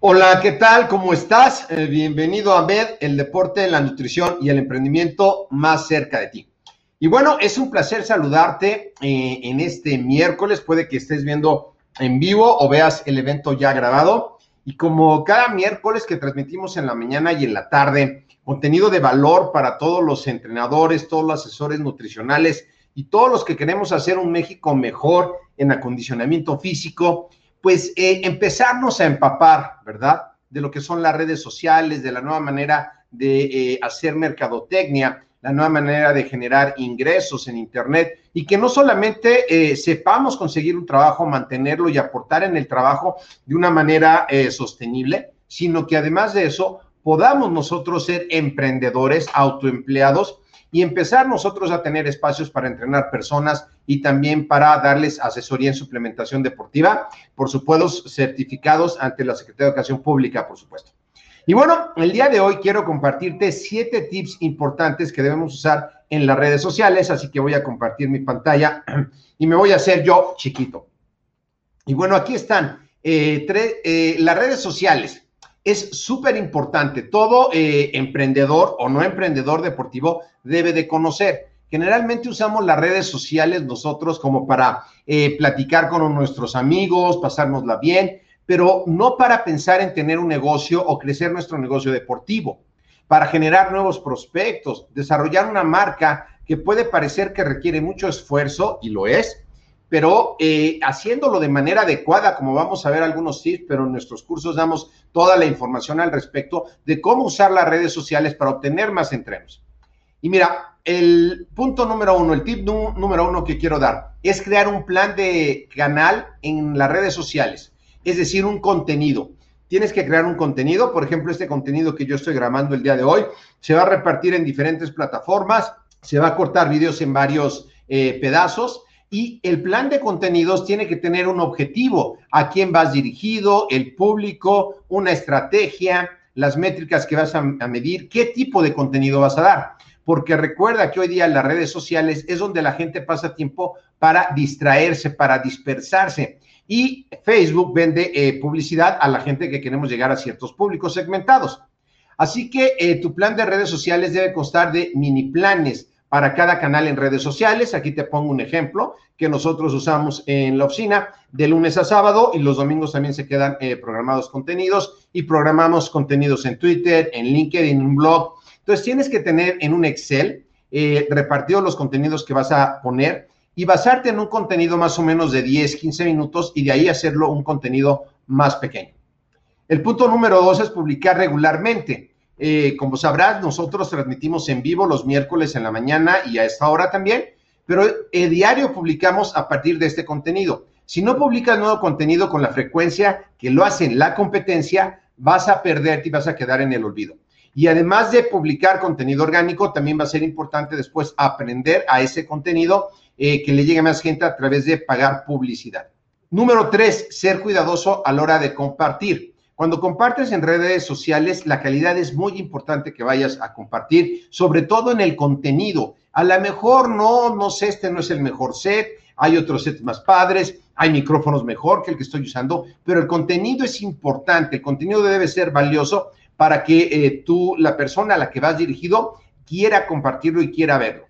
Hola, ¿qué tal? ¿Cómo estás? Eh, bienvenido a MED, el deporte, la nutrición y el emprendimiento más cerca de ti. Y bueno, es un placer saludarte eh, en este miércoles. Puede que estés viendo en vivo o veas el evento ya grabado. Y como cada miércoles que transmitimos en la mañana y en la tarde, contenido de valor para todos los entrenadores, todos los asesores nutricionales y todos los que queremos hacer un México mejor en acondicionamiento físico pues eh, empezarnos a empapar, ¿verdad? De lo que son las redes sociales, de la nueva manera de eh, hacer mercadotecnia, la nueva manera de generar ingresos en Internet y que no solamente eh, sepamos conseguir un trabajo, mantenerlo y aportar en el trabajo de una manera sostenible, sino que además de eso podamos nosotros ser emprendedores, autoempleados y empezar nosotros a tener espacios para entrenar personas y también para darles asesoría en suplementación deportiva, por supuesto, certificados ante la Secretaría de Educación Pública, por supuesto. Y bueno, el día de hoy quiero compartirte siete tips importantes que debemos usar en las redes sociales, así que voy a compartir mi pantalla y me voy a hacer yo chiquito. Y bueno, aquí están eh, eh, las redes sociales es súper importante. Todo eh, emprendedor o no emprendedor deportivo debe de conocer. Generalmente usamos las redes sociales nosotros como para eh, platicar con nuestros amigos, pasárnosla bien, pero no para pensar en tener un negocio o crecer nuestro negocio deportivo, para generar nuevos prospectos, desarrollar una marca que puede parecer que requiere mucho esfuerzo, y lo es, pero eh, haciéndolo de manera adecuada, como vamos a ver algunos tips, pero en nuestros cursos damos toda la información al respecto de cómo usar las redes sociales para obtener más entrenos. Y mira, el punto número uno, el tip número uno que quiero dar es crear un plan de canal en las redes sociales, es decir, un contenido. Tienes que crear un contenido, por ejemplo, este contenido que yo estoy grabando el día de hoy se va a repartir en diferentes plataformas, se va a cortar videos en varios eh, pedazos y el plan de contenidos tiene que tener un objetivo, a quién vas dirigido, el público, una estrategia, las métricas que vas a, medir, qué tipo de contenido vas a dar. Porque recuerda que hoy día las redes sociales es donde la gente pasa tiempo para distraerse, para dispersarse. Y Facebook vende eh, publicidad a la gente que queremos llegar a ciertos públicos segmentados. Así que eh, tu plan de redes sociales debe constar de mini planes para cada canal en redes sociales. Aquí te pongo un ejemplo que nosotros usamos en la oficina de lunes a sábado y los domingos también se quedan eh, programados contenidos y programamos contenidos en Twitter, en LinkedIn, en un blog. Entonces tienes que tener en un Excel eh, repartidos los contenidos que vas a poner y basarte en un contenido más o menos de 10, 15 minutos y de ahí hacerlo un contenido más pequeño. El punto número dos es publicar regularmente. Eh, como sabrás, nosotros transmitimos en vivo los miércoles en la mañana y a esta hora también, pero el diario publicamos a partir de este contenido. Si no publicas nuevo contenido con la frecuencia que lo hacen la competencia, vas a perderte y vas a quedar en el olvido. Y además de publicar contenido orgánico, también va a ser importante después aprender a ese contenido eh, que le llegue a más gente a través de pagar publicidad. Número tres, ser cuidadoso a la hora de compartir. Cuando compartes en redes sociales, la calidad es muy importante que vayas a compartir, sobre todo en el contenido. A lo mejor no, no sé, este no es el mejor set, hay otros sets más padres, hay micrófonos mejor que el que estoy usando, pero el contenido es importante, el contenido debe ser valioso para que eh, tú, la persona a la que vas dirigido, quiera compartirlo y quiera verlo.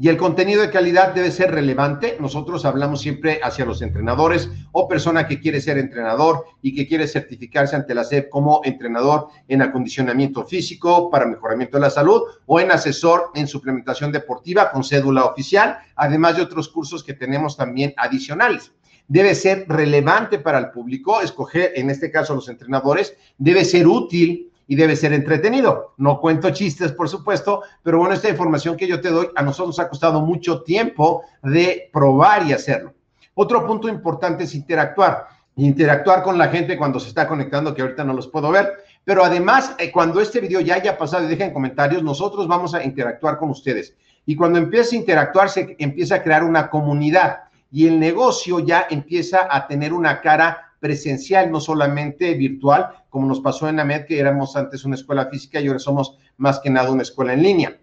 Y el contenido de calidad debe ser relevante. Nosotros hablamos siempre hacia los entrenadores o persona que quiere ser entrenador y que quiere certificarse ante la SEP como entrenador en acondicionamiento físico para mejoramiento de la salud o en asesor en suplementación deportiva con cédula oficial, además de otros cursos que tenemos también adicionales debe ser relevante para el público, escoger, en este caso los entrenadores, debe ser útil y debe ser entretenido. No cuento chistes, por supuesto, pero bueno, esta información que yo te doy a nosotros nos ha costado mucho tiempo de probar y hacerlo. Otro punto importante es interactuar. Interactuar con la gente cuando se está conectando, que ahorita no los puedo ver, pero además, eh, cuando este video ya haya pasado y dejen comentarios, nosotros vamos a interactuar con ustedes. Y cuando empieza a interactuar, se empieza a crear una comunidad y el negocio ya empieza a tener una cara presencial, no solamente virtual, como nos pasó en AMED, que éramos antes una escuela física y ahora somos más que nada una escuela en línea.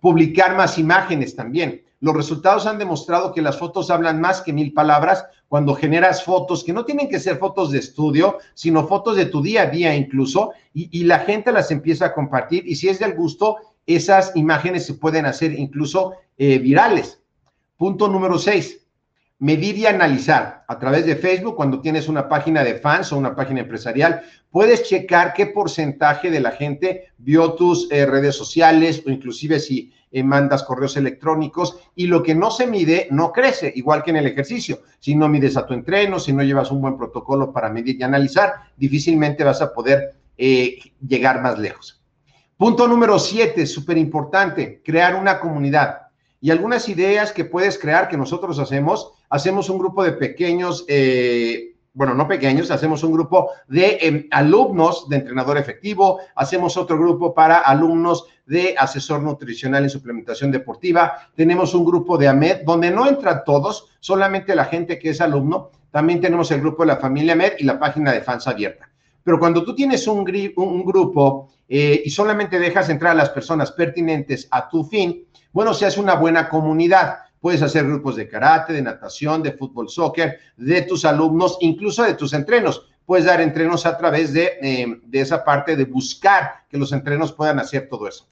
Publicar más imágenes también. Los resultados han demostrado que las fotos hablan más que mil palabras cuando generas fotos que no tienen que ser fotos de estudio, sino fotos de tu día a día incluso, y, la gente las empieza a compartir y si es del gusto, esas imágenes se pueden hacer incluso eh, virales. Punto número seis, medir y analizar a través de Facebook cuando tienes una página de fans o una página empresarial. Puedes checar qué porcentaje de la gente vio tus eh, redes sociales o inclusive si eh, mandas correos electrónicos y lo que no se mide no crece, igual que en el ejercicio. Si no mides a tu entreno, si no llevas un buen protocolo para medir y analizar, difícilmente vas a poder eh, llegar más lejos. Punto número siete, súper importante, crear una comunidad y algunas ideas que puedes crear que nosotros hacemos. Hacemos un grupo de pequeños, eh, bueno, no pequeños, hacemos un grupo de em, alumnos de entrenador efectivo, hacemos otro grupo para alumnos de asesor nutricional y suplementación deportiva, tenemos un grupo de AMED donde no entran todos, solamente la gente que es alumno, también tenemos el grupo de la familia AMED y la página de fans abierta. Pero cuando tú tienes un, grupo eh, y solamente dejas entrar a las personas pertinentes a tu fin, bueno, se hace una buena comunidad. Puedes hacer grupos de karate, de natación, de fútbol, soccer, de tus alumnos, incluso de tus entrenos. Puedes dar entrenos a través de, eh, de esa parte de buscar que los entrenos puedan hacer todo eso.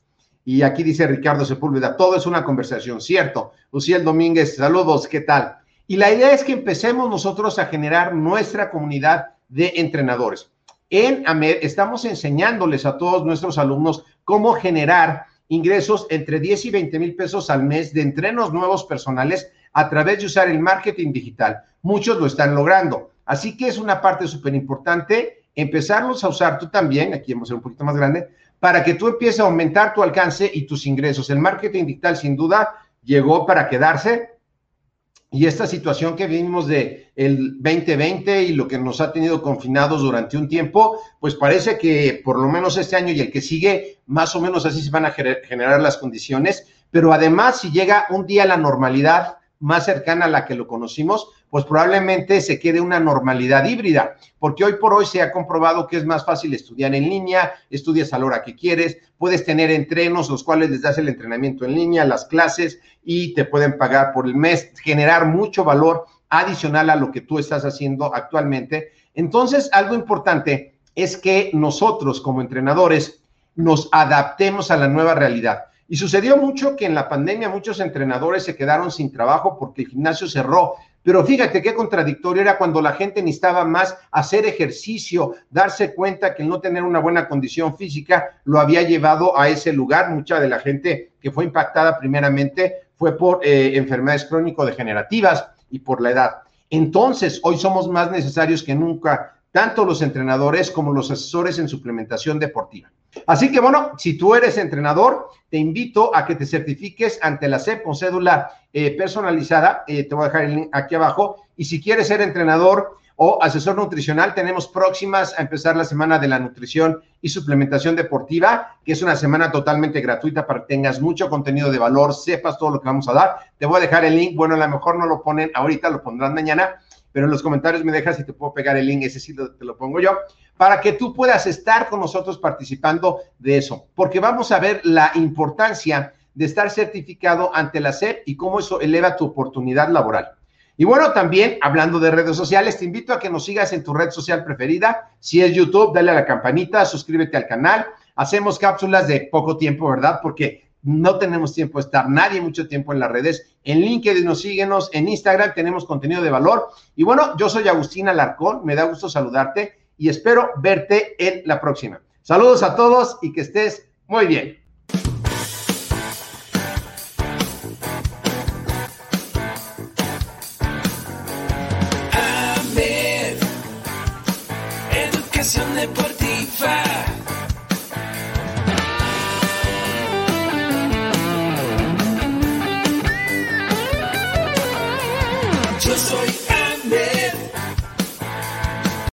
Y aquí dice Ricardo Sepúlveda, todo es una conversación, cierto. Luciel Domínguez, saludos, ¿qué tal? Y la idea es que empecemos nosotros a generar nuestra comunidad de entrenadores. En AMED estamos enseñándoles a todos nuestros alumnos cómo generar ingresos entre 10 y 20 mil pesos al mes de entrenos nuevos personales a través de usar el marketing digital. Muchos lo están logrando. Así que es una parte súper importante empezarlos a usar tú también, aquí vamos a ser un poquito más grande, para que tú empieces a aumentar tu alcance y tus ingresos. El marketing digital sin duda llegó para quedarse y esta situación que vimos de el 2020 y lo que nos ha tenido confinados durante un tiempo, pues parece que por lo menos este año y el que sigue, más o menos así se van a generar las condiciones, pero además si llega un día la normalidad más cercana a la que lo conocimos, pues probablemente se quede una normalidad híbrida, porque hoy por hoy se ha comprobado que es más fácil estudiar en línea, estudias a la hora que quieres, puedes tener entrenos, los cuales les das el entrenamiento en línea, las clases y te pueden pagar por el mes, generar mucho valor adicional a lo que tú estás haciendo actualmente. Entonces, algo importante es que nosotros como entrenadores nos adaptemos a la nueva realidad. Y sucedió mucho que en la pandemia muchos entrenadores se quedaron sin trabajo porque el gimnasio cerró. Pero fíjate qué contradictorio era cuando la gente necesitaba más hacer ejercicio, darse cuenta que el no tener una buena condición física lo había llevado a ese lugar. Mucha de la gente que fue impactada primeramente fue por eh, enfermedades crónico-degenerativas y por la edad. Entonces, hoy somos más necesarios que nunca, tanto los entrenadores como los asesores en suplementación deportiva. Así que bueno, si tú eres entrenador, te invito a que te certifiques ante la SEP con cédula eh, personalizada. Eh, te voy a dejar el link aquí abajo. Y si quieres ser entrenador o asesor nutricional, tenemos próximas a empezar la semana de la nutrición y suplementación deportiva, que es una semana totalmente gratuita para que tengas mucho contenido de valor, sepas todo lo que vamos a dar. Te voy a dejar el link. Bueno, a lo mejor no lo ponen ahorita, lo pondrán mañana, pero en los comentarios me dejas si te puedo pegar el link, ese sí te lo pongo yo para que tú puedas estar con nosotros participando de eso, porque vamos a ver la importancia de estar certificado ante la SEP y cómo eso eleva tu oportunidad laboral. Y bueno, también hablando de redes sociales, te invito a que nos sigas en tu red social preferida. Si es YouTube, dale a la campanita, suscríbete al canal. Hacemos cápsulas de poco tiempo, ¿verdad? Porque no tenemos tiempo de estar nadie mucho tiempo en las redes. En LinkedIn nos síguenos, en Instagram tenemos contenido de valor. Y bueno, yo soy Agustín Alarcón, me da gusto saludarte y espero verte en la próxima. Saludos a todos y que estés muy bien.